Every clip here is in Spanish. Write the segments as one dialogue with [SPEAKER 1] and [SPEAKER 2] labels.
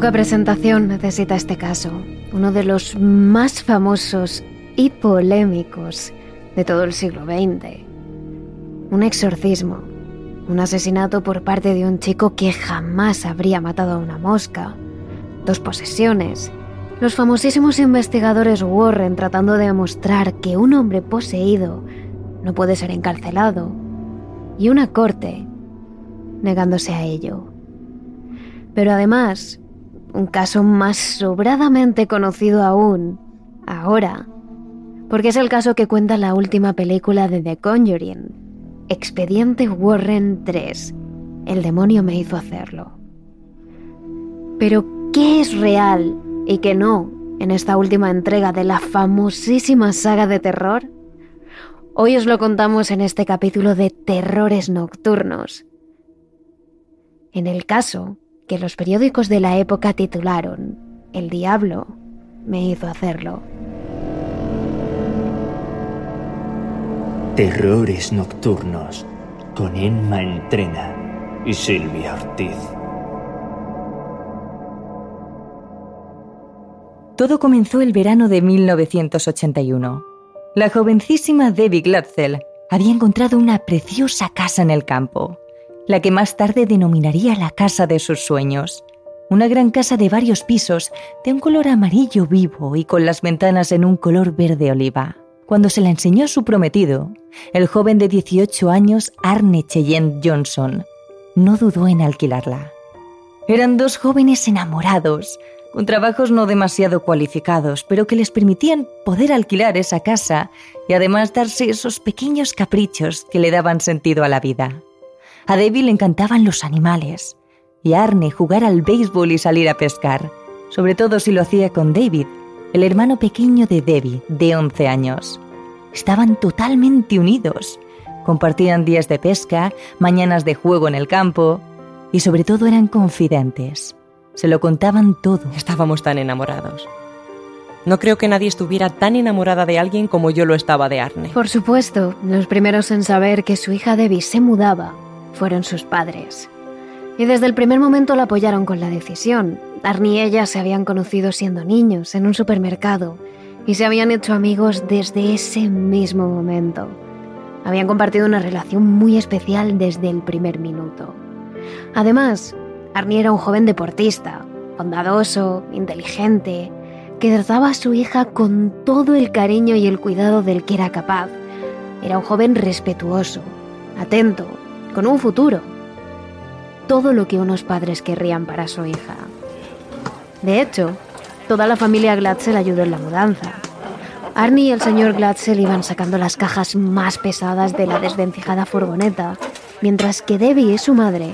[SPEAKER 1] Poca presentación necesita este caso, uno de los más famosos y polémicos de todo el siglo XX. Un exorcismo, un asesinato por parte de un chico que jamás habría matado a una mosca, dos posesiones, los famosísimos investigadores Warren tratando de demostrar que un hombre poseído no puede ser encarcelado, y una corte negándose a ello. Pero además, un caso más sobradamente conocido aún, ahora, porque es el caso que cuenta la última película de The Conjuring, Expediente Warren 3, El demonio me hizo hacerlo. Pero, ¿qué es real y qué no en esta última entrega de la famosísima saga de terror? Hoy os lo contamos en este capítulo de Terrores Nocturnos. En el caso que los periódicos de la época titularon El diablo me hizo hacerlo.
[SPEAKER 2] Terrores nocturnos con Emma Entrena y Silvia Ortiz.
[SPEAKER 3] Todo comenzó el verano de 1981. La jovencísima Debbie Glatzel había encontrado una preciosa casa en el campo la que más tarde denominaría la casa de sus sueños. Una gran casa de varios pisos, de un color amarillo vivo y con las ventanas en un color verde oliva. Cuando se la enseñó su prometido, el joven de 18 años Arne Cheyenne Johnson, no dudó en alquilarla. Eran dos jóvenes enamorados, con trabajos no demasiado cualificados, pero que les permitían poder alquilar esa casa y además darse esos pequeños caprichos que le daban sentido a la vida. A Debbie le encantaban los animales y a Arne jugar al béisbol y salir a pescar, sobre todo si lo hacía con David, el hermano pequeño de Debbie, de 11 años. Estaban totalmente unidos. Compartían días de pesca, mañanas de juego en el campo y sobre todo eran confidentes. Se lo contaban todo.
[SPEAKER 4] Estábamos tan enamorados. No creo que nadie estuviera tan enamorada de alguien como yo lo estaba de Arne.
[SPEAKER 1] Por supuesto, los primeros en saber que su hija Debbie se mudaba fueron sus padres. Y desde el primer momento la apoyaron con la decisión. Arnie y ella se habían conocido siendo niños en un supermercado y se habían hecho amigos desde ese mismo momento. Habían compartido una relación muy especial desde el primer minuto. Además, Arnie era un joven deportista, bondadoso, inteligente, que trataba a su hija con todo el cariño y el cuidado del que era capaz. Era un joven respetuoso, atento, con un futuro. Todo lo que unos padres querrían para su hija. De hecho, toda la familia Glatzel ayudó en la mudanza. Arnie y el señor Glatzel iban sacando las cajas más pesadas de la desvencijada furgoneta, mientras que Debbie y su madre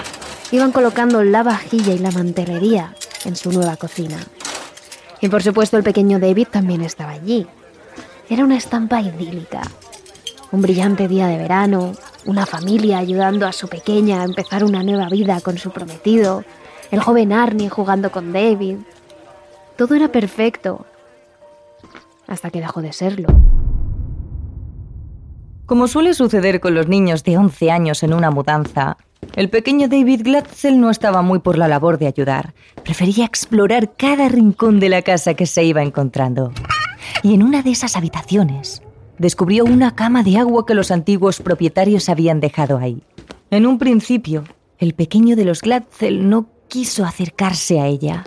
[SPEAKER 1] iban colocando la vajilla y la mantelería en su nueva cocina. Y por supuesto el pequeño David también estaba allí. Era una estampa idílica. Un brillante día de verano, una familia ayudando a su pequeña a empezar una nueva vida con su prometido, el joven Arnie jugando con David. Todo era perfecto, hasta que dejó de serlo.
[SPEAKER 3] Como suele suceder con los niños de 11 años en una mudanza, el pequeño David Glatzel no estaba muy por la labor de ayudar. Prefería explorar cada rincón de la casa que se iba encontrando. Y en una de esas habitaciones, descubrió una cama de agua que los antiguos propietarios habían dejado ahí. En un principio, el pequeño de los Glatzel no quiso acercarse a ella.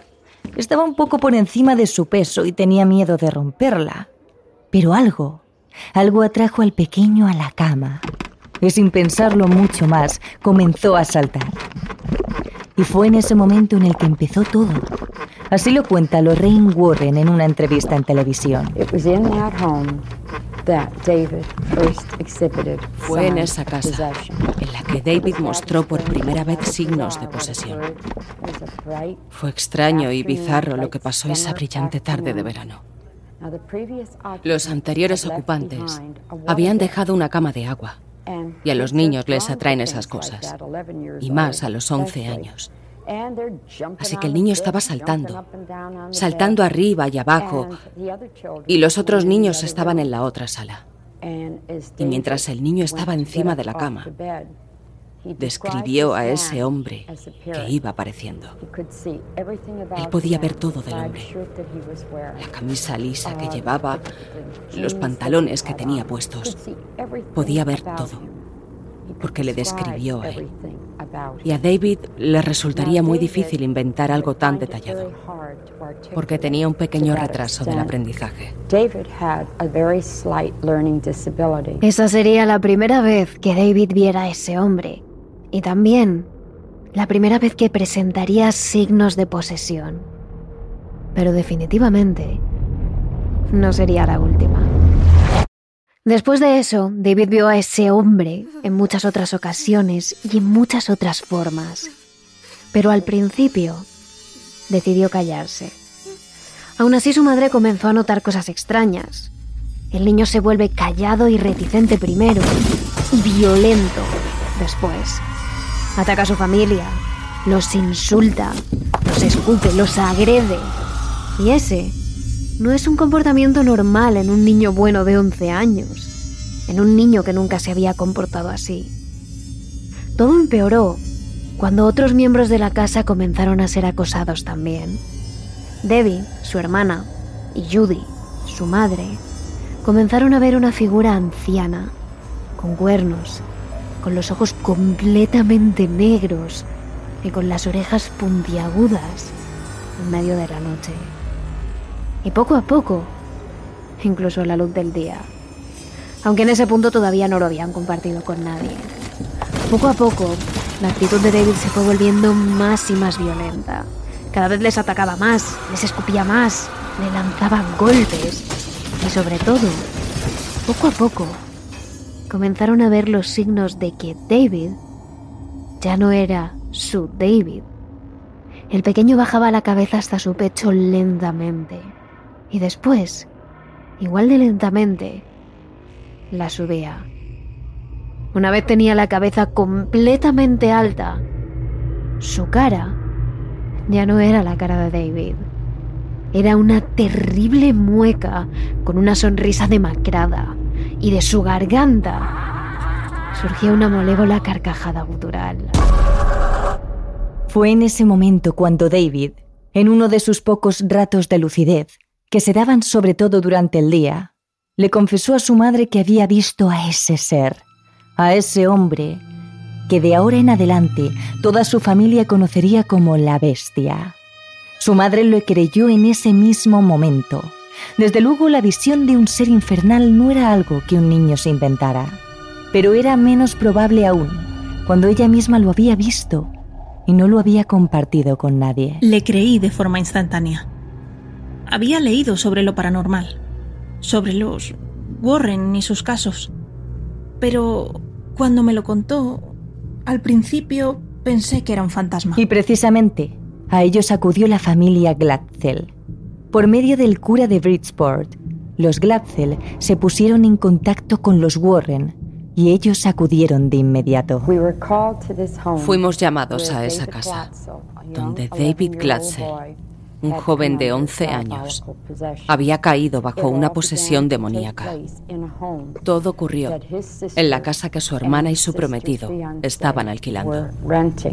[SPEAKER 3] Estaba un poco por encima de su peso y tenía miedo de romperla. Pero algo, algo atrajo al pequeño a la cama. Y sin pensarlo mucho más, comenzó a saltar. Y fue en ese momento en el que empezó todo. Así lo cuenta Lorraine Warren en una entrevista en televisión.
[SPEAKER 5] Fue en esa casa en la que David mostró por primera vez signos de posesión. Fue extraño y bizarro lo que pasó esa brillante tarde de verano. Los anteriores ocupantes habían dejado una cama de agua y a los niños les atraen esas cosas, y más a los 11 años. Así que el niño estaba saltando, saltando arriba y abajo, y los otros niños estaban en la otra sala. Y mientras el niño estaba encima de la cama, describió a ese hombre que iba apareciendo. Él podía ver todo del hombre. La camisa lisa que llevaba, los pantalones que tenía puestos. Podía ver todo porque le describió a él. Y a David le resultaría muy difícil inventar algo tan detallado, porque tenía un pequeño retraso del aprendizaje.
[SPEAKER 1] Esa sería la primera vez que David viera a ese hombre, y también la primera vez que presentaría signos de posesión. Pero definitivamente no sería la última. Después de eso, David vio a ese hombre en muchas otras ocasiones y en muchas otras formas. Pero al principio decidió callarse. Aún así su madre comenzó a notar cosas extrañas. El niño se vuelve callado y reticente primero y violento después. Ataca a su familia, los insulta, los escupe, los agrede. Y ese no es un comportamiento normal en un niño bueno de 11 años, en un niño que nunca se había comportado así. Todo empeoró cuando otros miembros de la casa comenzaron a ser acosados también. Debbie, su hermana, y Judy, su madre, comenzaron a ver una figura anciana, con cuernos, con los ojos completamente negros y con las orejas puntiagudas en medio de la noche y poco a poco, incluso a la luz del día. Aunque en ese punto todavía no lo habían compartido con nadie. Poco a poco, la actitud de David se fue volviendo más y más violenta. Cada vez les atacaba más, les escupía más, le lanzaba golpes. Y sobre todo, poco a poco, comenzaron a ver los signos de que David ya no era su David. El pequeño bajaba la cabeza hasta su pecho lentamente y después, igual de lentamente, la subía. Una vez tenía la cabeza completamente alta, su cara ya no era la cara de David. Era una terrible mueca con una sonrisa demacrada y de su garganta surgía una malévola carcajada gutural.
[SPEAKER 3] Fue en ese momento cuando David, en uno de sus pocos ratos de lucidez, que se daban sobre todo durante el día, le confesó a su madre que había visto a ese ser, a ese hombre, que de ahora en adelante toda su familia conocería como la bestia. Su madre lo creyó en ese mismo momento. Desde luego la visión de un ser infernal no era algo que un niño se inventara, pero era menos probable aún cuando ella misma lo había visto y no lo había compartido con nadie.
[SPEAKER 6] Le creí de forma instantánea. Había leído sobre lo paranormal, sobre los Warren y sus casos. Pero cuando me lo contó, al principio pensé que era un fantasma.
[SPEAKER 3] Y precisamente a ellos acudió la familia Glatzel. Por medio del cura de Bridgeport, los Glatzel se pusieron en contacto con los Warren y ellos acudieron de inmediato.
[SPEAKER 5] Fuimos llamados a esa casa, donde David Glatzel un joven de 11 años, había caído bajo una posesión demoníaca. Todo ocurrió en la casa que su hermana y su prometido estaban alquilando.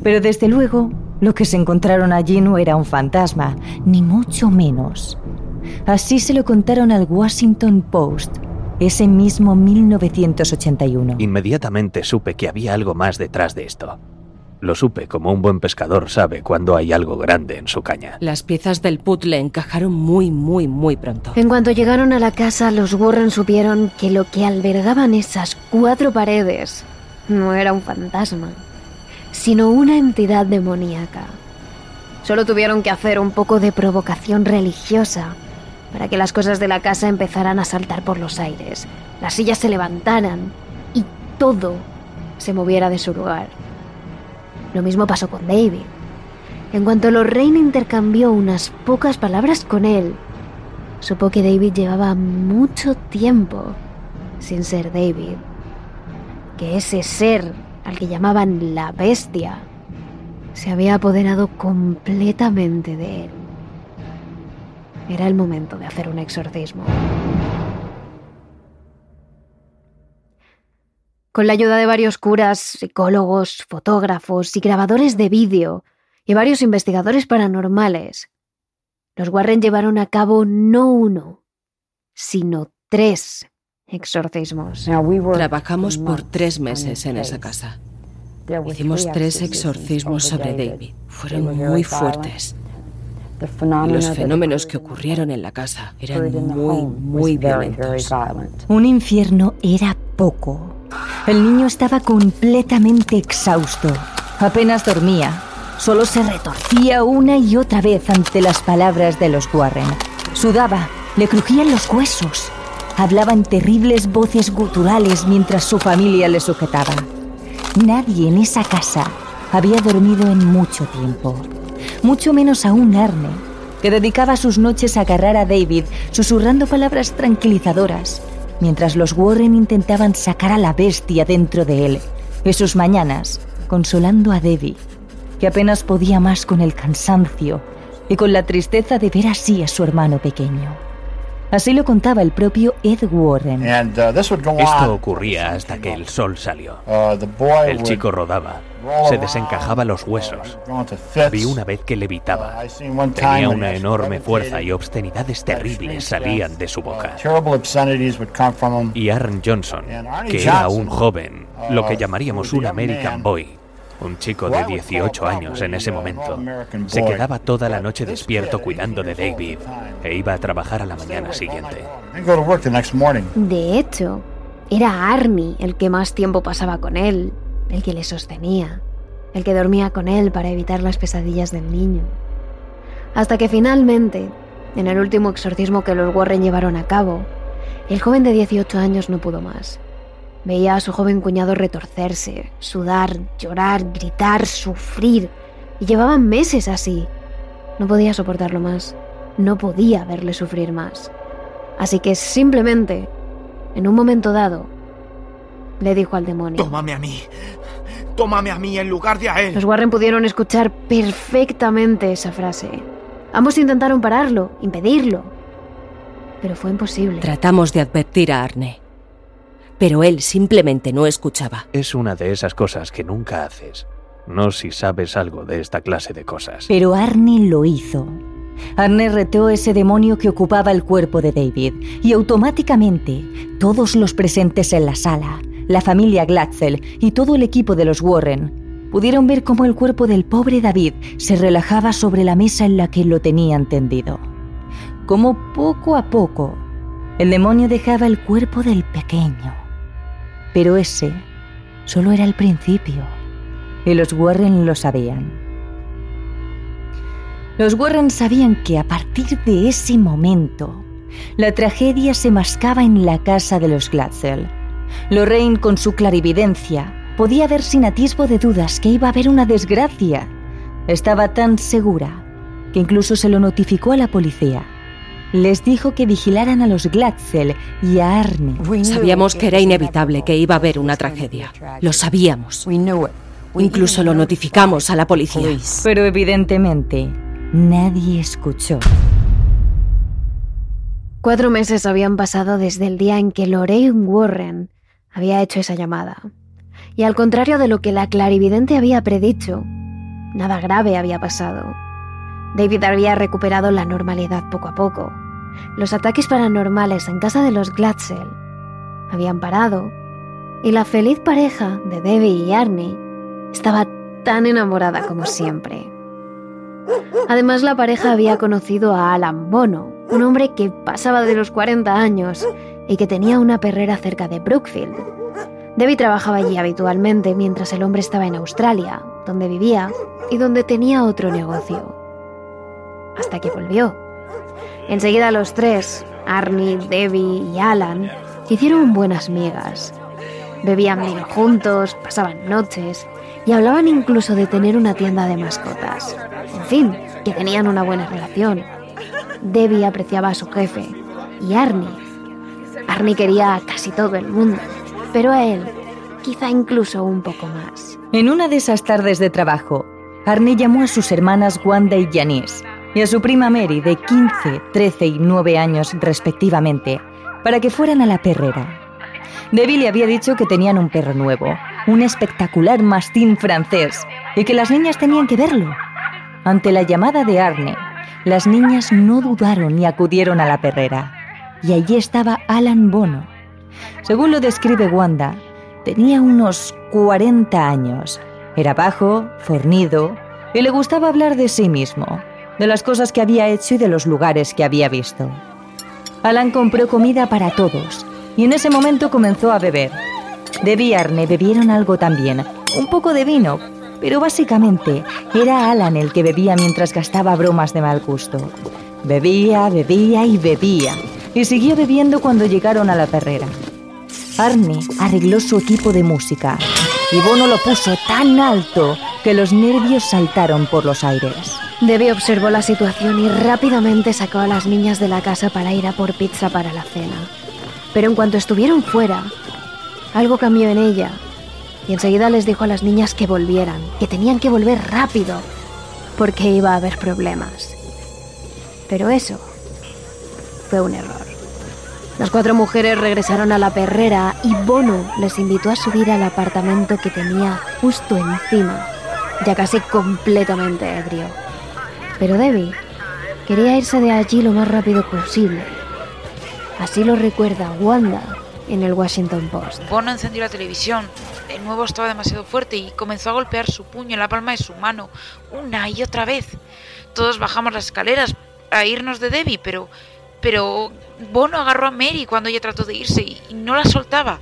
[SPEAKER 3] Pero desde luego, lo que se encontraron allí no era un fantasma, ni mucho menos. Así se lo contaron al Washington Post ese mismo 1981.
[SPEAKER 7] Inmediatamente supe que había algo más detrás de esto. Lo supe como un buen pescador sabe cuando hay algo grande en su caña.
[SPEAKER 5] Las piezas del puzzle encajaron muy, muy, muy pronto.
[SPEAKER 1] En cuanto llegaron a la casa, los Warren supieron que lo que albergaban esas cuatro paredes no era un fantasma, sino una entidad demoníaca. Solo tuvieron que hacer un poco de provocación religiosa para que las cosas de la casa empezaran a saltar por los aires, las sillas se levantaran y todo se moviera de su lugar. Lo mismo pasó con David. En cuanto Lorraine intercambió unas pocas palabras con él, supo que David llevaba mucho tiempo sin ser David. Que ese ser al que llamaban la bestia se había apoderado completamente de él. Era el momento de hacer un exorcismo. Con la ayuda de varios curas, psicólogos, fotógrafos y grabadores de vídeo y varios investigadores paranormales, los Warren llevaron a cabo no uno, sino tres exorcismos.
[SPEAKER 5] Trabajamos por tres meses en esa casa. Hicimos tres exorcismos sobre David. Fueron muy fuertes. Los fenómenos que ocurrieron en la casa eran muy, muy violentos.
[SPEAKER 3] Un infierno era poco. El niño estaba completamente exhausto. Apenas dormía. Solo se retorcía una y otra vez ante las palabras de los Warren. Sudaba, le crujían los huesos. Hablaba en terribles voces guturales mientras su familia le sujetaba. Nadie en esa casa había dormido en mucho tiempo. Mucho menos aún Arne, que dedicaba sus noches a agarrar a David susurrando palabras tranquilizadoras, mientras los Warren intentaban sacar a la bestia dentro de él, y sus mañanas consolando a Debbie, que apenas podía más con el cansancio y con la tristeza de ver así a su hermano pequeño. Así lo contaba el propio Ed Warren.
[SPEAKER 7] Uh, Esto ocurría hasta que el sol salió.
[SPEAKER 8] Uh,
[SPEAKER 7] el chico rodaba, se desencajaba los huesos. Vi una vez que levitaba.
[SPEAKER 8] Uh,
[SPEAKER 7] Tenía una enorme fuerza y obscenidades terribles salían de su boca. Y Aaron Johnson, que era un joven, lo que llamaríamos un American Boy, un chico de 18 años en ese momento. Se quedaba toda la noche despierto cuidando de David e iba a trabajar a la mañana siguiente.
[SPEAKER 1] De hecho, era Arnie el que más tiempo pasaba con él, el que le sostenía, el que dormía con él para evitar las pesadillas del niño. Hasta que finalmente, en el último exorcismo que los Warren llevaron a cabo, el joven de 18 años no pudo más. Veía a su joven cuñado retorcerse, sudar, llorar, gritar, sufrir. Y llevaban meses así. No podía soportarlo más. No podía verle sufrir más. Así que simplemente, en un momento dado, le dijo al demonio.
[SPEAKER 9] Tómame a mí. Tómame a mí en lugar de a él.
[SPEAKER 1] Los Warren pudieron escuchar perfectamente esa frase. Ambos intentaron pararlo, impedirlo. Pero fue imposible.
[SPEAKER 5] Tratamos de advertir a Arne pero él simplemente no escuchaba.
[SPEAKER 7] Es una de esas cosas que nunca haces. No si sabes algo de esta clase de cosas.
[SPEAKER 3] Pero Arne lo hizo. Arne reteó ese demonio que ocupaba el cuerpo de David y automáticamente todos los presentes en la sala, la familia Glatzel y todo el equipo de los Warren pudieron ver cómo el cuerpo del pobre David se relajaba sobre la mesa en la que lo tenían tendido. Como poco a poco el demonio dejaba el cuerpo del pequeño pero ese solo era el principio, y los Warren lo sabían. Los Warren sabían que a partir de ese momento, la tragedia se mascaba en la casa de los Glatzel. Lorraine, con su clarividencia, podía ver sin atisbo de dudas que iba a haber una desgracia. Estaba tan segura que incluso se lo notificó a la policía les dijo que vigilaran a los Glatzel y a Arne.
[SPEAKER 5] Sabíamos que era inevitable que iba a haber una tragedia. Lo sabíamos. Incluso lo notificamos a la policía.
[SPEAKER 3] Pero evidentemente nadie escuchó.
[SPEAKER 1] Cuatro meses habían pasado desde el día en que Lorraine Warren había hecho esa llamada. Y al contrario de lo que la clarividente había predicho, nada grave había pasado. David había recuperado la normalidad poco a poco. Los ataques paranormales en casa de los Glatzel habían parado y la feliz pareja de Debbie y Arnie estaba tan enamorada como siempre. Además, la pareja había conocido a Alan Bono, un hombre que pasaba de los 40 años y que tenía una perrera cerca de Brookfield. Debbie trabajaba allí habitualmente mientras el hombre estaba en Australia, donde vivía y donde tenía otro negocio hasta que volvió. Enseguida los tres, Arnie, Debbie y Alan, hicieron buenas migas. Bebían vino juntos, pasaban noches y hablaban incluso de tener una tienda de mascotas. En fin, que tenían una buena relación. Debbie apreciaba a su jefe y Arnie. Arnie quería a casi todo el mundo, pero a él quizá incluso un poco más.
[SPEAKER 3] En una de esas tardes de trabajo, Arnie llamó a sus hermanas Wanda y Janice y a su prima Mary, de 15, 13 y 9 años respectivamente, para que fueran a la perrera. Debbie le había dicho que tenían un perro nuevo, un espectacular mastín francés, y que las niñas tenían que verlo. Ante la llamada de Arne, las niñas no dudaron y acudieron a la perrera. Y allí estaba Alan Bono. Según lo describe Wanda, tenía unos 40 años. Era bajo, fornido y le gustaba hablar de sí mismo, de las cosas que había hecho y de los lugares que había visto. Alan compró comida para todos y en ese momento comenzó a beber. Debbie y Arne bebieron algo también, un poco de vino, pero básicamente era Alan el que bebía mientras gastaba bromas de mal gusto. Bebía, bebía y bebía, y siguió bebiendo cuando llegaron a la perrera. Arne arregló su equipo de música y Bono lo puso tan alto que los nervios saltaron por los aires.
[SPEAKER 1] Debbie observó la situación y rápidamente sacó a las niñas de la casa para ir a por pizza para la cena. Pero en cuanto estuvieron fuera, algo cambió en ella y enseguida les dijo a las niñas que volvieran, que tenían que volver rápido, porque iba a haber problemas. Pero eso fue un error. Las cuatro mujeres regresaron a la perrera y Bono les invitó a subir al apartamento que tenía justo encima, ya casi completamente ebrio. Pero Debbie quería irse de allí lo más rápido posible. Así lo recuerda Wanda en el Washington Post.
[SPEAKER 8] Bono encendió la televisión. De nuevo estaba demasiado fuerte y comenzó a golpear su puño en la palma de su mano, una y otra vez. Todos bajamos las escaleras a irnos de Debbie, pero, pero Bono agarró a Mary cuando ella trató de irse y, no la soltaba.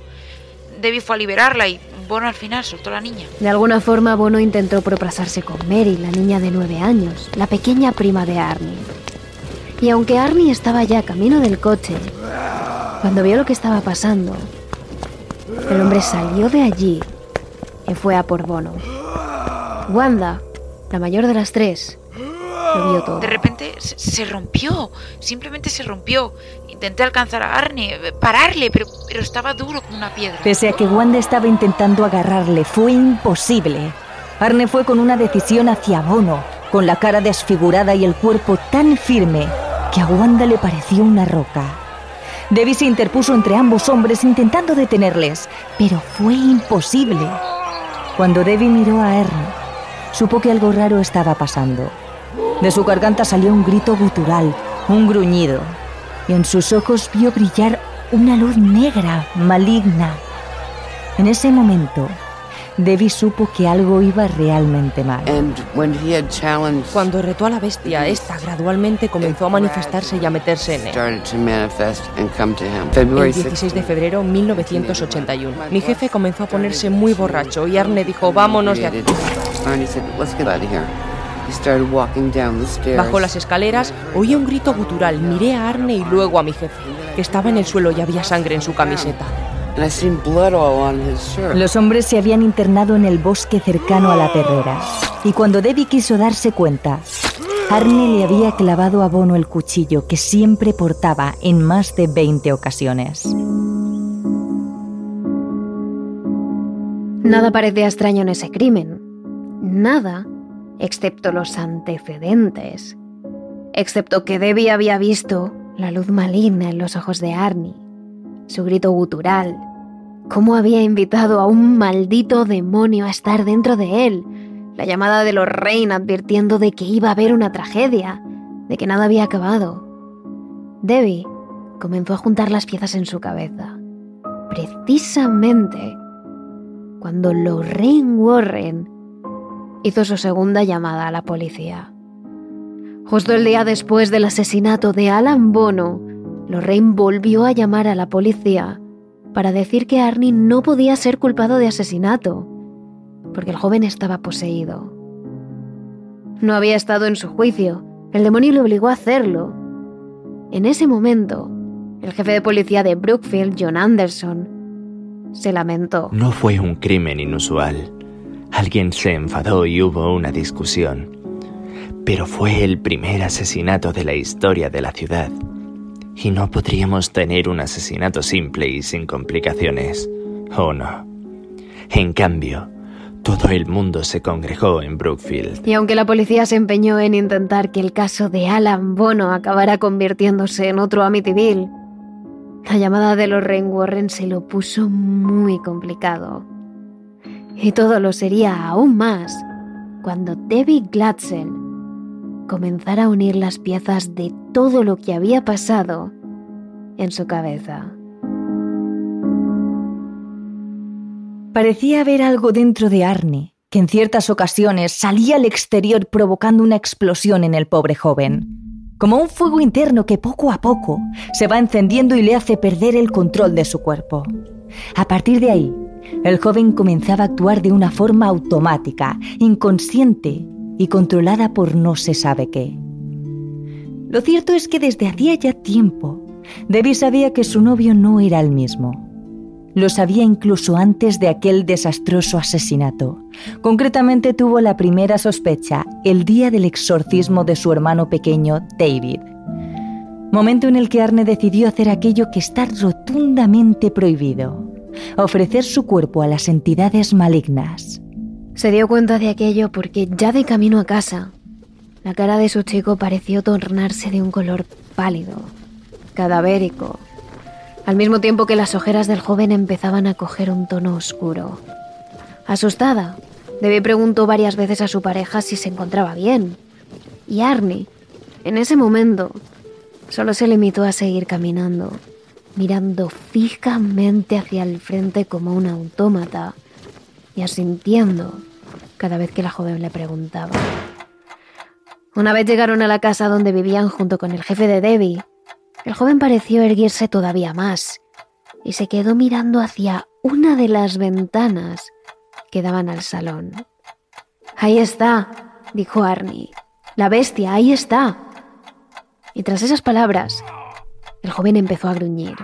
[SPEAKER 8] Debbie fue a liberarla y Bono al final soltó a la niña.
[SPEAKER 1] De alguna forma, Bono intentó propasarse con Mary, la niña de nueve años, la pequeña prima de Arnie. Y aunque Arnie estaba ya camino del coche, cuando vio lo que estaba pasando, el hombre salió de allí y fue a por Bono. Wanda, la mayor de las tres, lo vio todo.
[SPEAKER 8] De repente se, rompió, simplemente se rompió. Intenté alcanzar a Arne, pararle, pero, pero estaba duro como una piedra.
[SPEAKER 3] Pese a que Wanda estaba intentando agarrarle, fue imposible. Arne fue con una decisión hacia Bono, con la cara desfigurada y el cuerpo tan firme que a Wanda le pareció una roca. Debbie se interpuso entre ambos hombres intentando detenerles, pero fue imposible. Cuando Debbie miró a Arne, supo que algo raro estaba pasando. De su garganta salió un grito gutural, un gruñido, y en sus ojos vio brillar una luz negra, maligna. En ese momento, Debbie supo que algo iba realmente mal.
[SPEAKER 4] Cuando retó a la bestia, esta gradualmente comenzó a manifestarse y a meterse en él. El 16 de febrero de 1981, mi jefe comenzó a ponerse muy borracho y Arne dijo, vámonos de aquí. Bajó las escaleras, oí un grito gutural, miré a Arne y luego a mi jefe, que estaba en el suelo y había sangre en su camiseta.
[SPEAKER 3] Los hombres se habían internado en el bosque cercano a la perrera, y cuando Debbie quiso darse cuenta, Arne le había clavado a Bono el cuchillo que siempre portaba en más de 20 ocasiones.
[SPEAKER 1] Nada parecía extraño en ese crimen. Nada excepto los antecedentes, excepto que Debbie había visto la luz maligna en los ojos de Arnie, su grito gutural, cómo había invitado a un maldito demonio a estar dentro de él, la llamada de los Rain advirtiendo de que iba a haber una tragedia, de que nada había acabado. Debbie comenzó a juntar las piezas en su cabeza. Precisamente cuando Lorraine Warren hizo su segunda llamada a la policía. Justo el día después del asesinato de Alan Bono, Lorraine volvió a llamar a la policía para decir que Arnie no podía ser culpado de asesinato, porque el joven estaba poseído. No había estado en su juicio, el demonio le obligó a hacerlo. En ese momento, el jefe de policía de Brookfield, John Anderson, se lamentó.
[SPEAKER 2] No fue un crimen inusual. Alguien se enfadó y hubo una discusión. Pero fue el primer asesinato de la historia de la ciudad. Y no podríamos tener un asesinato simple y sin complicaciones. ¿O no? En cambio, todo el mundo se congregó en Brookfield.
[SPEAKER 1] Y aunque la policía se empeñó en intentar que el caso de Alan Bono acabara convirtiéndose en otro Amityville, La llamada de los Warren se lo puso muy complicado. Y todo lo sería aún más cuando Debbie Glatzel comenzara a unir las piezas de todo lo que había pasado en su cabeza.
[SPEAKER 3] Parecía haber algo dentro de Arnie, que en ciertas ocasiones salía al exterior provocando una explosión en el pobre joven como un fuego interno que poco a poco se va encendiendo y le hace perder el control de su cuerpo. A partir de ahí, el joven comenzaba a actuar de una forma automática, inconsciente y controlada por no se sabe qué. Lo cierto es que desde hacía ya tiempo, Debbie sabía que su novio no era el mismo. Lo sabía incluso antes de aquel desastroso asesinato. Concretamente tuvo la primera sospecha el día del exorcismo de su hermano pequeño, David. Momento en el que Arne decidió hacer aquello que está rotundamente prohibido, ofrecer su cuerpo a las entidades malignas.
[SPEAKER 1] Se dio cuenta de aquello porque ya de camino a casa, la cara de su chico pareció tornarse de un color pálido, cadavérico, al mismo tiempo que las ojeras del joven empezaban a coger un tono oscuro. Asustada, Debbie preguntó varias veces a su pareja si se encontraba bien. Y Arnie, en ese momento, solo se limitó a seguir caminando, mirando fijamente hacia el frente como un autómata y asintiendo cada vez que la joven le preguntaba. Una vez llegaron a la casa donde vivían junto con el jefe de Debbie, el joven pareció erguirse todavía más y se quedó mirando hacia una de las ventanas que daban al salón. Ahí está, dijo Arnie. La bestia, ahí está. Y tras esas palabras, el joven empezó a gruñir.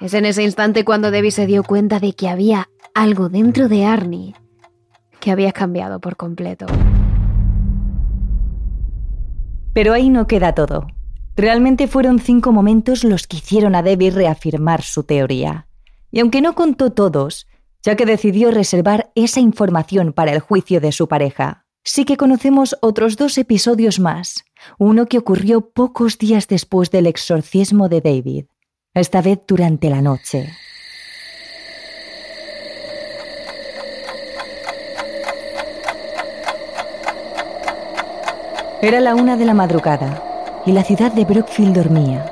[SPEAKER 1] Es en ese instante cuando Debbie se dio cuenta de que había algo dentro de Arnie que había cambiado por completo.
[SPEAKER 3] Pero ahí no queda todo. Realmente fueron cinco momentos los que hicieron a Debbie reafirmar su teoría. Y aunque no contó todos, ya que decidió reservar esa información para el juicio de su pareja, sí que conocemos otros dos episodios más, uno que ocurrió pocos días después del exorcismo de David, esta vez durante la noche. Era la una de la madrugada y la ciudad de Brookfield dormía.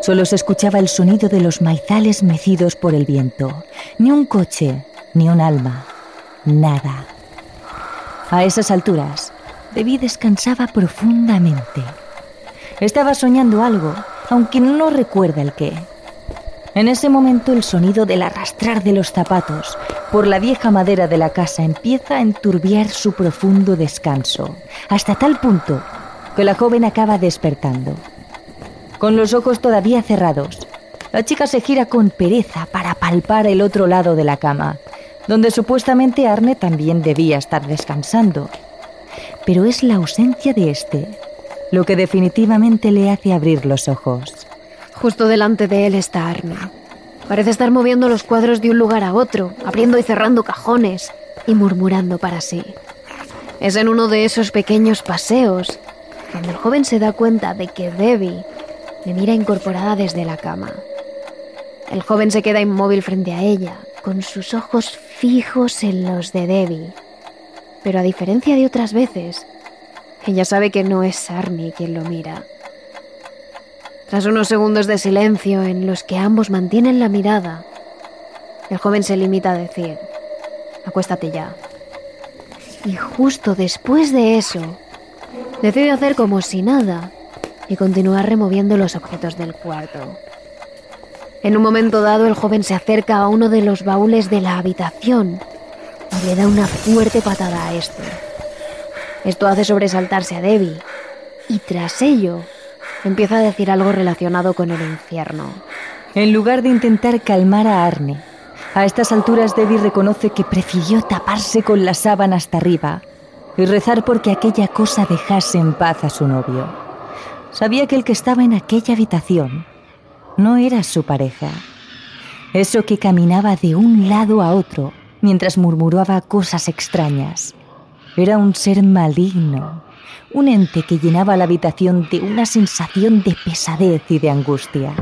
[SPEAKER 3] Solo se escuchaba el sonido de los maizales mecidos por el viento. Ni un coche, ni un alma, nada. A esas alturas, David descansaba profundamente. Estaba soñando algo, aunque no recuerda el qué. En ese momento el sonido del arrastrar de los zapatos por la vieja madera de la casa empieza a enturbiar su profundo descanso, hasta tal punto que la joven acaba despertando. Con los ojos todavía cerrados, la chica se gira con pereza para palpar el otro lado de la cama, donde supuestamente Arne también debía estar descansando. Pero es la ausencia de este lo que definitivamente le hace abrir los ojos.
[SPEAKER 1] Justo delante de él está Arne. Parece estar moviendo los cuadros de un lugar a otro, abriendo y cerrando cajones y murmurando para sí. Es en uno de esos pequeños paseos cuando el joven se da cuenta de que Debbie le mira incorporada desde la cama. El joven se queda inmóvil frente a ella, con sus ojos fijos en los de Debbie. Pero a diferencia de otras veces, ella sabe que no es Arnie quien lo mira. Tras unos segundos de silencio en los que ambos mantienen la mirada, el joven se limita a decir, acuéstate ya. Y justo después de eso, Decide hacer como si nada y continuar removiendo los objetos del cuarto. En un momento dado, el joven se acerca a uno de los baúles de la habitación y le da una fuerte patada a este. Esto hace sobresaltarse a Debbie y tras ello empieza a decir algo relacionado con el infierno.
[SPEAKER 3] En lugar de intentar calmar a Arne, a estas alturas Debbie reconoce que prefirió taparse con la sábana hasta arriba y rezar porque aquella cosa dejase en paz a su novio. Sabía que el que estaba en aquella habitación no era su pareja. Eso que caminaba de un lado a otro mientras murmuraba cosas extrañas. Era un ser maligno un ente que llenaba la habitación de una sensación de pesadez y de angustia.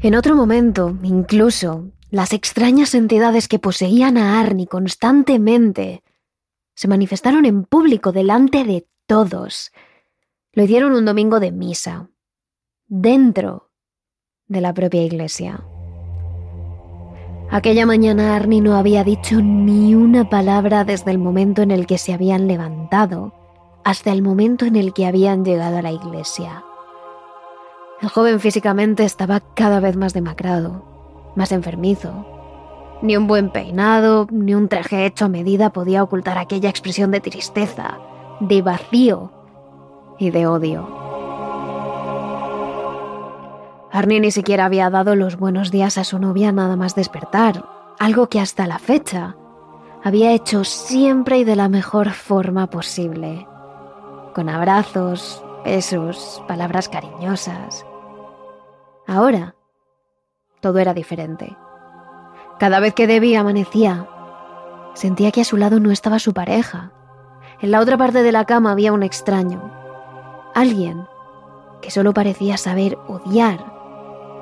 [SPEAKER 1] En otro momento, incluso, las extrañas entidades que poseían a Arnie constantemente se manifestaron en público delante de todos. Lo hicieron un domingo de misa, dentro de la propia iglesia. Aquella mañana Arnie no había dicho ni una palabra desde el momento en el que se habían levantado hasta el momento en el que habían llegado a la iglesia. El joven físicamente estaba cada vez más demacrado, más enfermizo. Ni un buen peinado, ni un traje hecho a medida podía ocultar aquella expresión de tristeza, de vacío y de odio. Arnie ni siquiera había dado los buenos días a su novia nada más despertar, algo que hasta la fecha había hecho siempre y de la mejor forma posible, con abrazos, besos, palabras cariñosas. Ahora, todo era diferente. Cada vez que Debbie amanecía, sentía que a su lado no estaba su pareja. En la otra parte de la cama había un extraño, alguien que solo parecía saber odiar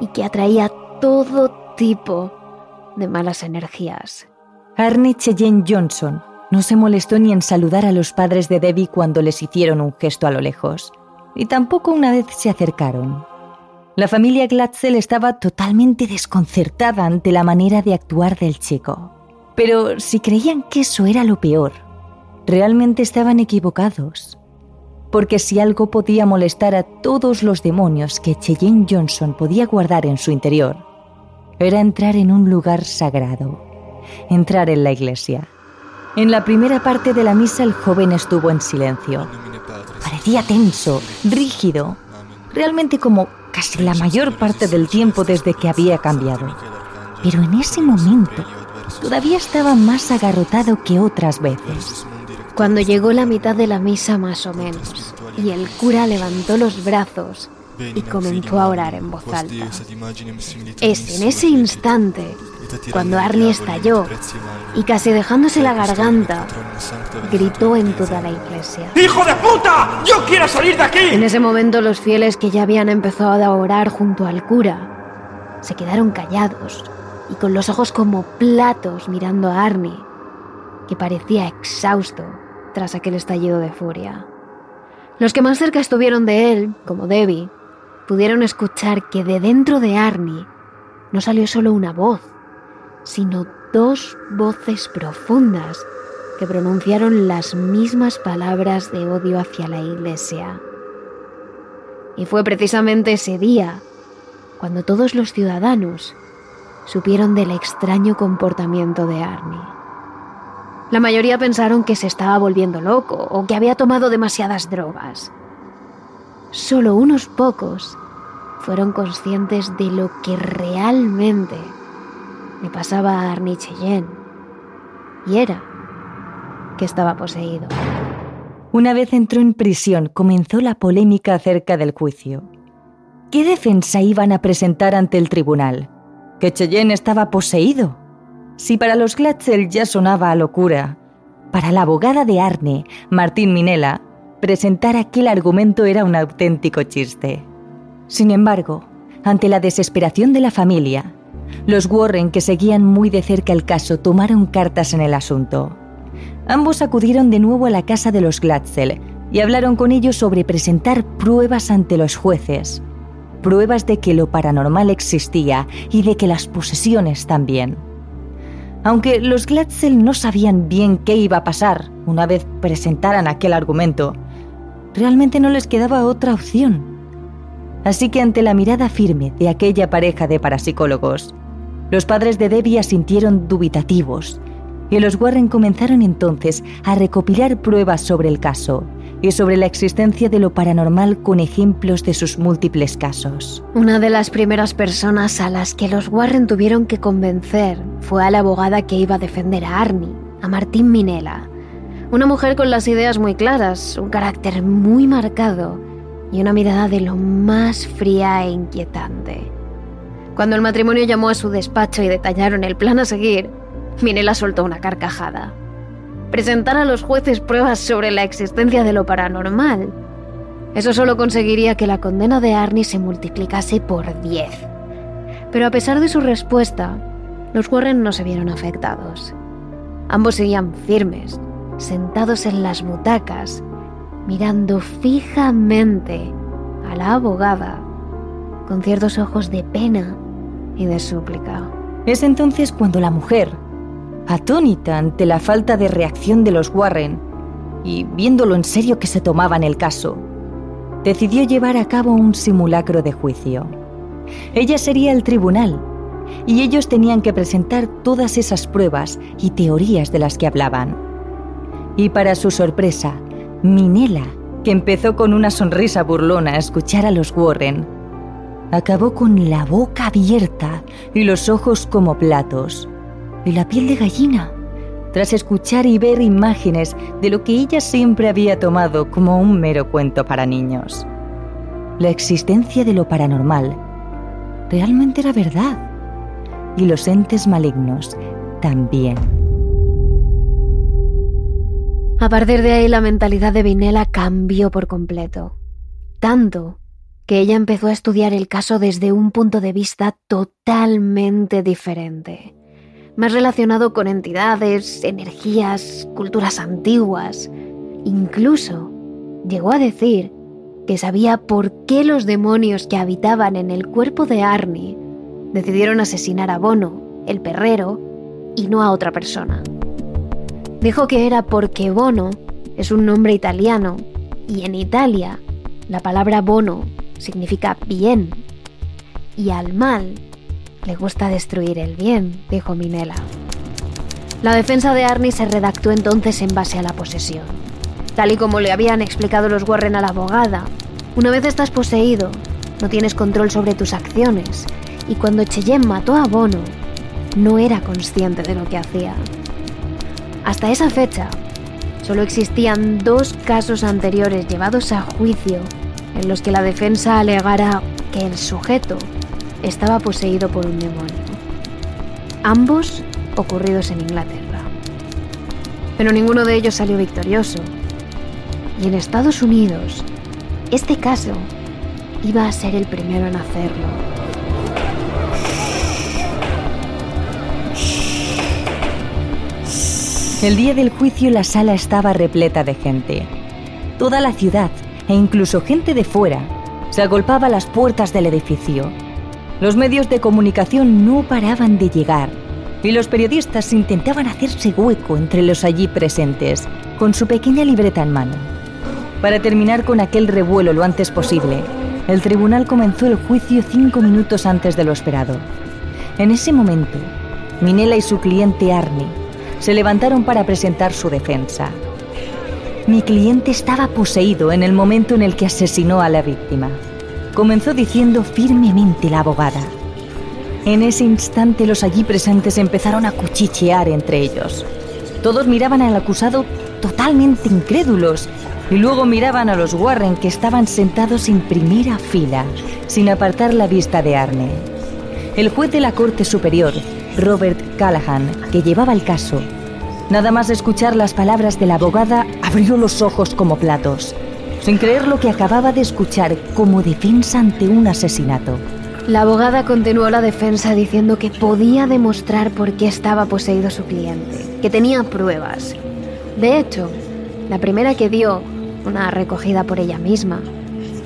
[SPEAKER 1] y que atraía todo tipo de malas energías.
[SPEAKER 3] Arne Cheyenne Johnson no se molestó ni en saludar a los padres de Debbie cuando les hicieron un gesto a lo lejos, y tampoco una vez se acercaron. La familia Glatzel estaba totalmente desconcertada ante la manera de actuar del chico. Pero si creían que eso era lo peor, realmente estaban equivocados porque si algo podía molestar a todos los demonios que Cheyenne Johnson podía guardar en su interior, era entrar en un lugar sagrado, entrar en la iglesia. En la primera parte de la misa el joven estuvo en silencio. Parecía tenso, rígido, realmente como casi la mayor parte del tiempo desde que había cambiado. Pero en ese momento todavía estaba más agarrotado que otras veces.
[SPEAKER 1] Cuando llegó la mitad de la misa más o menos, y el cura levantó los brazos y comenzó a orar en voz alta. Es en ese instante cuando Arnie estalló y casi dejándose la garganta, gritó en toda la iglesia.
[SPEAKER 9] ¡Hijo de puta! ¡Yo quiero salir de aquí!
[SPEAKER 1] En ese momento los fieles que ya habían empezado a orar junto al cura se quedaron callados y con los ojos como platos mirando a Arnie, que parecía exhausto tras aquel estallido de furia. Los que más cerca estuvieron de él, como Debbie, pudieron escuchar que de dentro de Arnie no salió solo una voz, sino dos voces profundas que pronunciaron las mismas palabras de odio hacia la iglesia. Y fue precisamente ese día cuando todos los ciudadanos supieron del extraño comportamiento de Arnie. La mayoría pensaron que se estaba volviendo loco o que había tomado demasiadas drogas. Solo unos pocos fueron conscientes de lo que realmente le pasaba a Arnie Cheyenne. Y era que estaba poseído.
[SPEAKER 3] Una vez entró en prisión, comenzó la polémica acerca del juicio. ¿Qué defensa iban a presentar ante el tribunal? ¿Que Cheyenne estaba poseído? Si para los Glatzel ya sonaba a locura, para la abogada de Arne, Martín Minella, presentar aquel argumento era un auténtico chiste. Sin embargo, ante la desesperación de la familia, los Warren, que seguían muy de cerca el caso, tomaron cartas en el asunto. Ambos acudieron de nuevo a la casa de los Glatzel y hablaron con ellos sobre presentar pruebas ante los jueces. Pruebas de que lo paranormal existía y de que las posesiones también. Aunque los Glatzel no sabían bien qué iba a pasar una vez presentaran aquel argumento, realmente no les quedaba otra opción. Así que ante la mirada firme de aquella pareja de parapsicólogos, los padres de Debbie asintieron dubitativos y los Warren comenzaron entonces a recopilar pruebas sobre el caso y sobre la existencia de lo paranormal con ejemplos de sus múltiples casos.
[SPEAKER 1] Una de las primeras personas a las que los Warren tuvieron que convencer fue a la abogada que iba a defender a Arnie, a Martín Minella. Una mujer con las ideas muy claras, un carácter muy marcado y una mirada de lo más fría e inquietante. Cuando el matrimonio llamó a su despacho y detallaron el plan a seguir, Minella soltó una carcajada. presentar a los jueces pruebas sobre la existencia de lo paranormal. Eso solo conseguiría que la condena de Arnie se multiplicase por 10. Pero a pesar de su respuesta, los Warren no se vieron afectados. Ambos seguían firmes, sentados en las butacas, mirando fijamente a la abogada con ciertos ojos de pena y de súplica.
[SPEAKER 3] Es entonces cuando la mujer, atónita ante la falta de reacción de los Warren y viéndolo en serio que se tomaban el caso, decidió llevar a cabo un simulacro de juicio. Ella sería el tribunal y ellos tenían que presentar todas esas pruebas y teorías de las que hablaban. Y para su sorpresa, Minela, que empezó con una sonrisa burlona a escuchar a los Warren, acabó con la boca abierta y los ojos como platos, y la piel de gallina, tras escuchar y ver imágenes de lo que ella siempre había tomado como un mero cuento para niños. La existencia de lo paranormal realmente era verdad, y los entes malignos también.
[SPEAKER 1] A partir de ahí la mentalidad de Vinela cambió por completo. Tanto que ella empezó a estudiar el caso desde un punto de vista totalmente diferente, más relacionado con entidades, energías, culturas antiguas. Incluso llegó a decir que sabía por qué los demonios que habitaban en el cuerpo de Arnie decidieron asesinar a Bono, el perrero, y no a otra persona. Dijo que era porque Bono es un nombre italiano y en Italia la palabra bono significa bien y al mal le gusta destruir el bien, dijo Minela. La defensa de Arnie se redactó entonces en base a la posesión. Tal y como le habían explicado los Warren a la abogada, una vez estás poseído, no tienes control sobre tus acciones, y cuando Cheyenne mató a Bono, no era consciente de lo que hacía. Hasta esa fecha, solo existían dos casos anteriores llevados a juicio en los que la defensa alegara que el sujeto estaba poseído por un demonio. Ambos ocurridos en Inglaterra. Pero ninguno de ellos salió victorioso. Y en Estados Unidos, este caso iba a ser el primero en hacerlo.
[SPEAKER 3] El día del juicio la sala estaba repleta de gente. Toda la ciudad, e incluso gente de fuera, se agolpaba a las puertas del edificio. Los medios de comunicación no paraban de llegar y los periodistas intentaban hacerse hueco entre los allí presentes, con su pequeña libreta en mano. Para terminar con aquel revuelo lo antes posible, el tribunal comenzó el juicio cinco minutos antes de lo esperado. En ese momento, Minela y su cliente Arnie se levantaron para presentar su defensa. Mi cliente estaba poseído en el momento en el que asesinó a la víctima. Comenzó diciendo firmemente la abogada. En ese instante los allí presentes empezaron a cuchichear entre ellos. Todos miraban al acusado totalmente incrédulos y luego miraban a los Warren que estaban sentados en primera fila, sin apartar la vista de Arne. El juez de la Corte Superior Robert Callahan, que llevaba el caso, nada más escuchar las palabras de la abogada, abrió los ojos como platos, sin creer lo que acababa de escuchar como defensa ante un asesinato.
[SPEAKER 1] La abogada continuó la defensa diciendo que podía demostrar por qué estaba poseído su cliente, que tenía pruebas. De hecho, la primera que dio, una recogida por ella misma,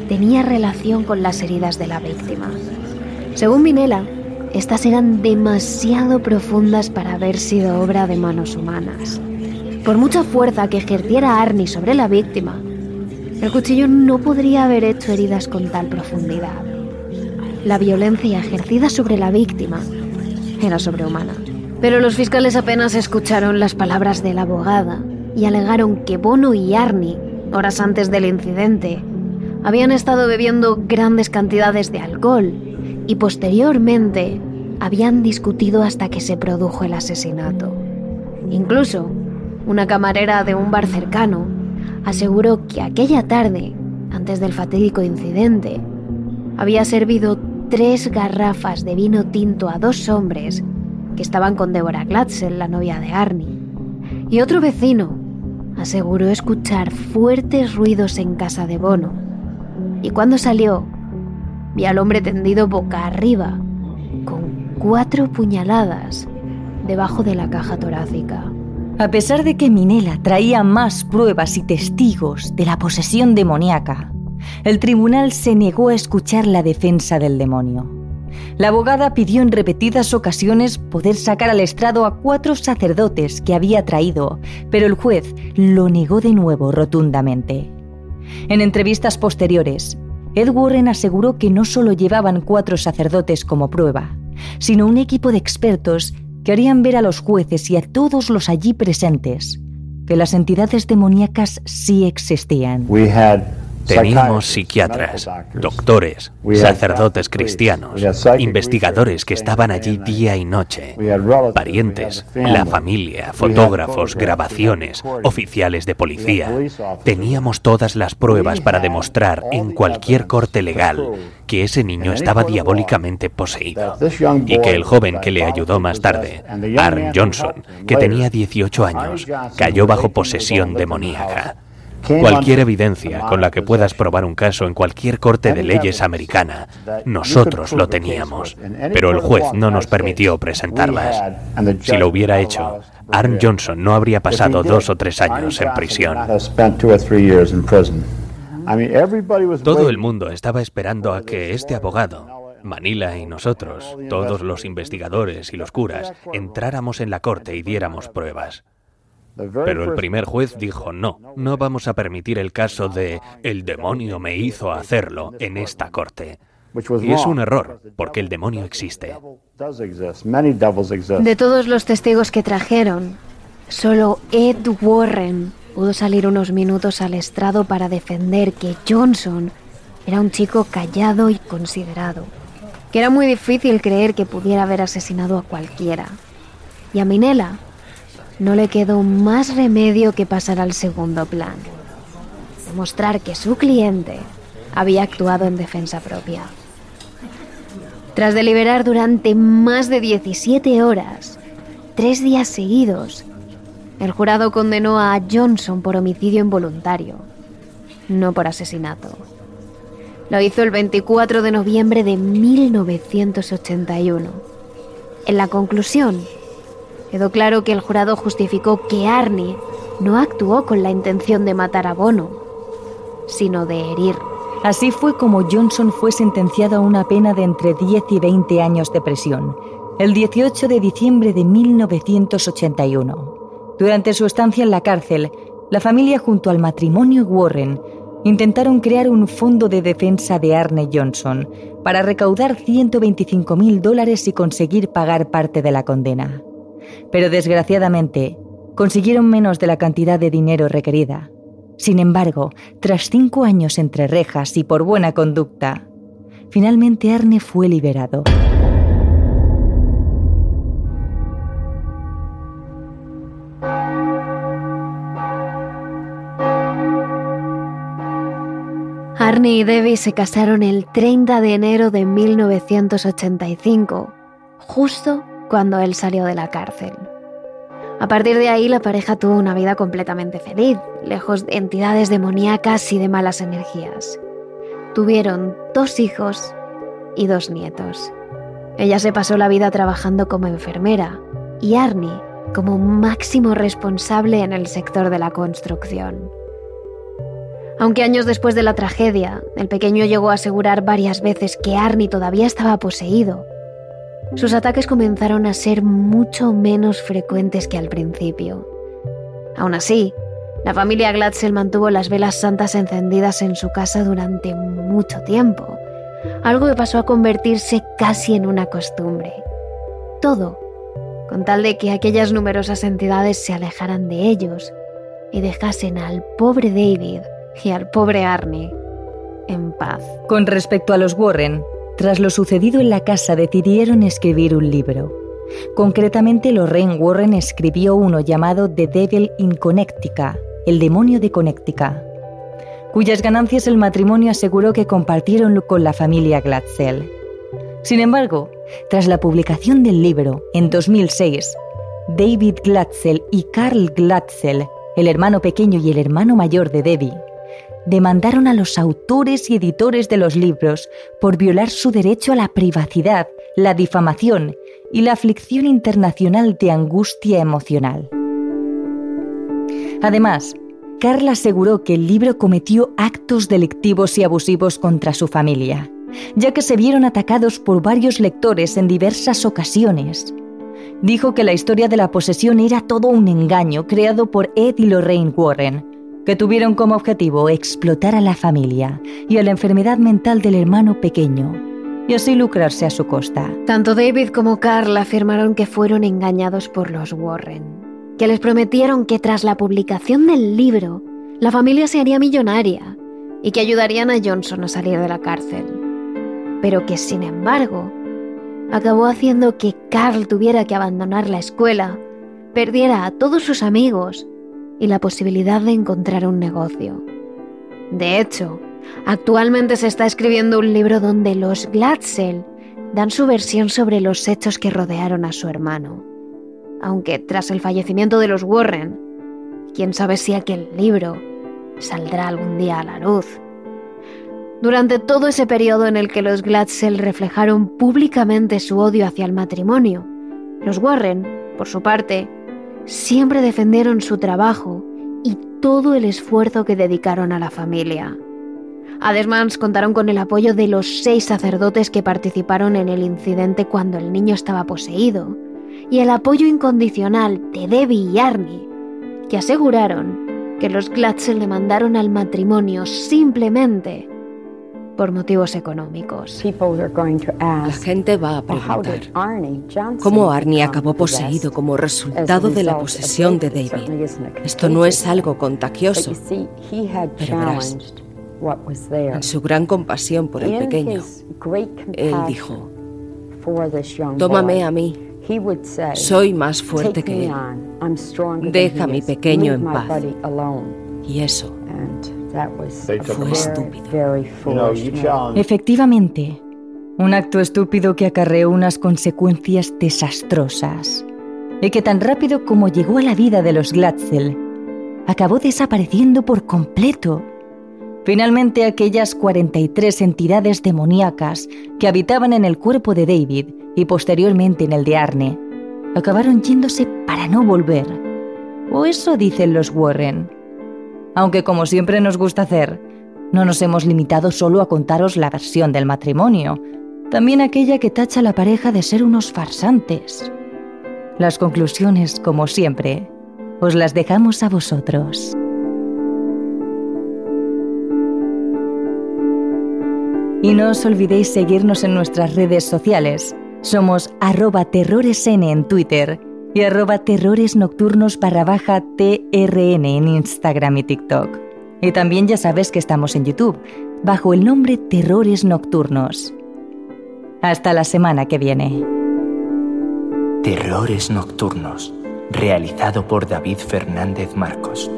[SPEAKER 1] tenía relación con las heridas de la víctima. Según Minela, estas eran demasiado profundas para haber sido obra de manos humanas. Por mucha fuerza que ejerciera Arnie sobre la víctima, el cuchillo no podría haber hecho heridas con tal profundidad. La violencia ejercida sobre la víctima era sobrehumana. Pero los fiscales apenas escucharon las palabras de la abogada y alegaron que Bono y Arnie, horas antes del incidente, habían estado bebiendo grandes cantidades de alcohol y posteriormente habían discutido hasta que se produjo el asesinato. Incluso, una camarera de un bar cercano aseguró que aquella tarde, antes del fatídico incidente, había servido tres garrafas de vino tinto a dos hombres que estaban con Deborah Glatzel, la novia de Arnie. Y otro vecino aseguró escuchar fuertes ruidos en casa de Bono. Y cuando salió, vi al hombre tendido boca arriba, con cuatro puñaladas debajo de la caja torácica.
[SPEAKER 3] A pesar de que Minela traía más pruebas y testigos de la posesión demoníaca, el tribunal se negó a escuchar la defensa del demonio. La abogada pidió en repetidas ocasiones poder sacar al estrado a cuatro sacerdotes que había traído, pero el juez lo negó de nuevo rotundamente. En entrevistas posteriores, Ed Warren aseguró que no solo llevaban cuatro sacerdotes como prueba, sino un equipo de expertos que harían ver a los jueces y a todos los allí presentes que las entidades demoníacas sí existían.
[SPEAKER 7] Teníamos psiquiatras, doctores, sacerdotes cristianos, investigadores que estaban allí día y noche, parientes, la familia, fotógrafos, grabaciones, oficiales de policía. Teníamos todas las pruebas para demostrar en cualquier corte legal que ese niño estaba diabólicamente poseído y que el joven que le ayudó más tarde, Aaron Johnson, que tenía 18 años, cayó bajo posesión demoníaca. Cualquier evidencia con la que puedas probar un caso en cualquier corte de leyes americana, nosotros lo teníamos, pero el juez no nos permitió presentarlas. Si lo hubiera hecho, Arn Johnson no habría pasado dos o tres años en prisión. Todo el mundo estaba esperando a que este abogado, Manila y nosotros, todos los investigadores y los curas, entráramos en la corte y diéramos pruebas. Pero el primer juez dijo, no, no vamos a permitir el caso de el demonio me hizo hacerlo en esta corte. Y es un error, porque el demonio existe.
[SPEAKER 1] De todos los testigos que trajeron, solo Ed Warren pudo salir unos minutos al estrado para defender que Johnson era un chico callado y considerado, que era muy difícil creer que pudiera haber asesinado a cualquiera. Y a Minella no le quedó más remedio que pasar al segundo plan, demostrar que su cliente había actuado en defensa propia. Tras deliberar durante más de 17 horas, tres días seguidos, el jurado condenó a Johnson por homicidio involuntario, no por asesinato. Lo hizo el 24 de noviembre de 1981. En la conclusión, Quedó claro que el jurado justificó que Arnie no actuó con la intención de matar a Bono, sino de herir.
[SPEAKER 3] Así fue como Johnson fue sentenciado a una pena de entre 10 y 20 años de prisión, el 18 de diciembre de 1981. Durante su estancia en la cárcel, la familia junto al matrimonio Warren intentaron crear un fondo de defensa de Arne Johnson para recaudar 125 mil dólares y conseguir pagar parte de la condena pero desgraciadamente consiguieron menos de la cantidad de dinero requerida. Sin embargo, tras cinco años entre rejas y por buena conducta, finalmente Arne fue liberado.
[SPEAKER 1] Arne y Debbie se casaron el 30 de enero de 1985, justo cuando él salió de la cárcel. A partir de ahí la pareja tuvo una vida completamente feliz, lejos de entidades demoníacas y de malas energías. Tuvieron dos hijos y dos nietos. Ella se pasó la vida trabajando como enfermera y Arnie como máximo responsable en el sector de la construcción. Aunque años después de la tragedia, el pequeño llegó a asegurar varias veces que Arnie todavía estaba poseído sus ataques comenzaron a ser mucho menos frecuentes que al principio. Aún así, la familia Glatzel mantuvo las velas santas encendidas en su casa durante mucho tiempo, algo que pasó a convertirse casi en una costumbre. Todo con tal de que aquellas numerosas entidades se alejaran de ellos y dejasen al pobre David y al pobre Arnie en paz.
[SPEAKER 3] Con respecto a los Warren, tras lo sucedido en la casa decidieron escribir un libro. Concretamente, Lorraine Warren escribió uno llamado The Devil in Connecticut, el demonio de Connecticut, cuyas ganancias el matrimonio aseguró que compartieron con la familia Glatzel. Sin embargo, tras la publicación del libro, en 2006, David Glatzel y Carl Glatzel el hermano pequeño y el hermano mayor de Debbie, demandaron a los autores y editores de los libros por violar su derecho a la privacidad, la difamación y la aflicción internacional de angustia emocional. Además, Carl aseguró que el libro cometió actos delictivos y abusivos contra su familia, ya que se vieron atacados por varios lectores en diversas ocasiones. Dijo que la historia de la posesión era todo un engaño creado por Ed y Lorraine Warren, que tuvieron como objetivo explotar a la familia y a la enfermedad mental del hermano pequeño, y así lucrarse a su costa.
[SPEAKER 1] Tanto David como Carl afirmaron que fueron engañados por los Warren, que les prometieron que tras la publicación del libro, la familia se haría millonaria y que ayudarían a Johnson a salir de la cárcel. Pero que, sin embargo, acabó haciendo que Carl tuviera que abandonar la escuela, perdiera a todos sus amigos y la posibilidad de encontrar un negocio. De hecho, actualmente se está escribiendo un libro donde los Glatzel dan su versión sobre los hechos que rodearon a su hermano. Aunque tras el fallecimiento de los Warren, quién sabe si aquel libro saldrá algún día a la luz. Durante todo ese periodo en el que los Glatzel reflejaron públicamente su odio hacia el matrimonio, los Warren, por su parte, siempre defendieron su trabajo y todo el esfuerzo que dedicaron a la familia. Además, contaron con el apoyo de los seis sacerdotes que participaron en el incidente cuando el niño estaba poseído, y el apoyo incondicional de Debbie y Arnie, que aseguraron que los Glatzel demandaron al matrimonio simplemente por motivos económicos.
[SPEAKER 5] La gente va a preguntar cómo Arnie acabó poseído como resultado de la posesión de David. Esto no es algo contagioso, pero verás, en su gran compasión por el pequeño, él dijo, tómame a mí, soy más fuerte que él, deja a mi pequeño en paz. Y eso fue estúpido.
[SPEAKER 3] Efectivamente, un acto estúpido que acarreó unas consecuencias desastrosas y que tan rápido como llegó a la vida de los Glatzel, acabó desapareciendo por completo. Finalmente aquellas 43 entidades demoníacas que habitaban en el cuerpo de David y posteriormente en el de Arne, acabaron yéndose para no volver. O eso dicen los Warren aunque como siempre nos gusta hacer, no nos hemos limitado solo a contaros la versión del matrimonio, también aquella que tacha a la pareja de ser unos farsantes. Las conclusiones, como siempre, os las dejamos a vosotros. Y no os olvidéis seguirnos en nuestras redes sociales. Somos arroba terroresn en Twitter y arroba terrores nocturnos baja TRN en Instagram y TikTok. Y también ya sabes que estamos en YouTube, bajo el nombre Terrores Nocturnos. Hasta la semana que viene.
[SPEAKER 2] Terrores Nocturnos, realizado por David Fernández Marcos.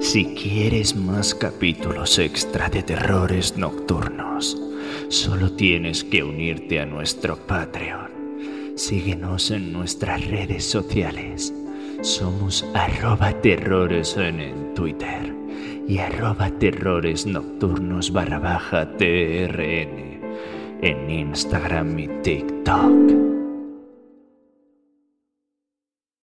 [SPEAKER 2] Si quieres más capítulos extra de Terrores Nocturnos, Solo tienes que unirte a nuestro Patreon. Síguenos en nuestras redes sociales. Somos arroba terrores en Twitter y arroba terrores nocturnos barra baja TRN en Instagram y TikTok.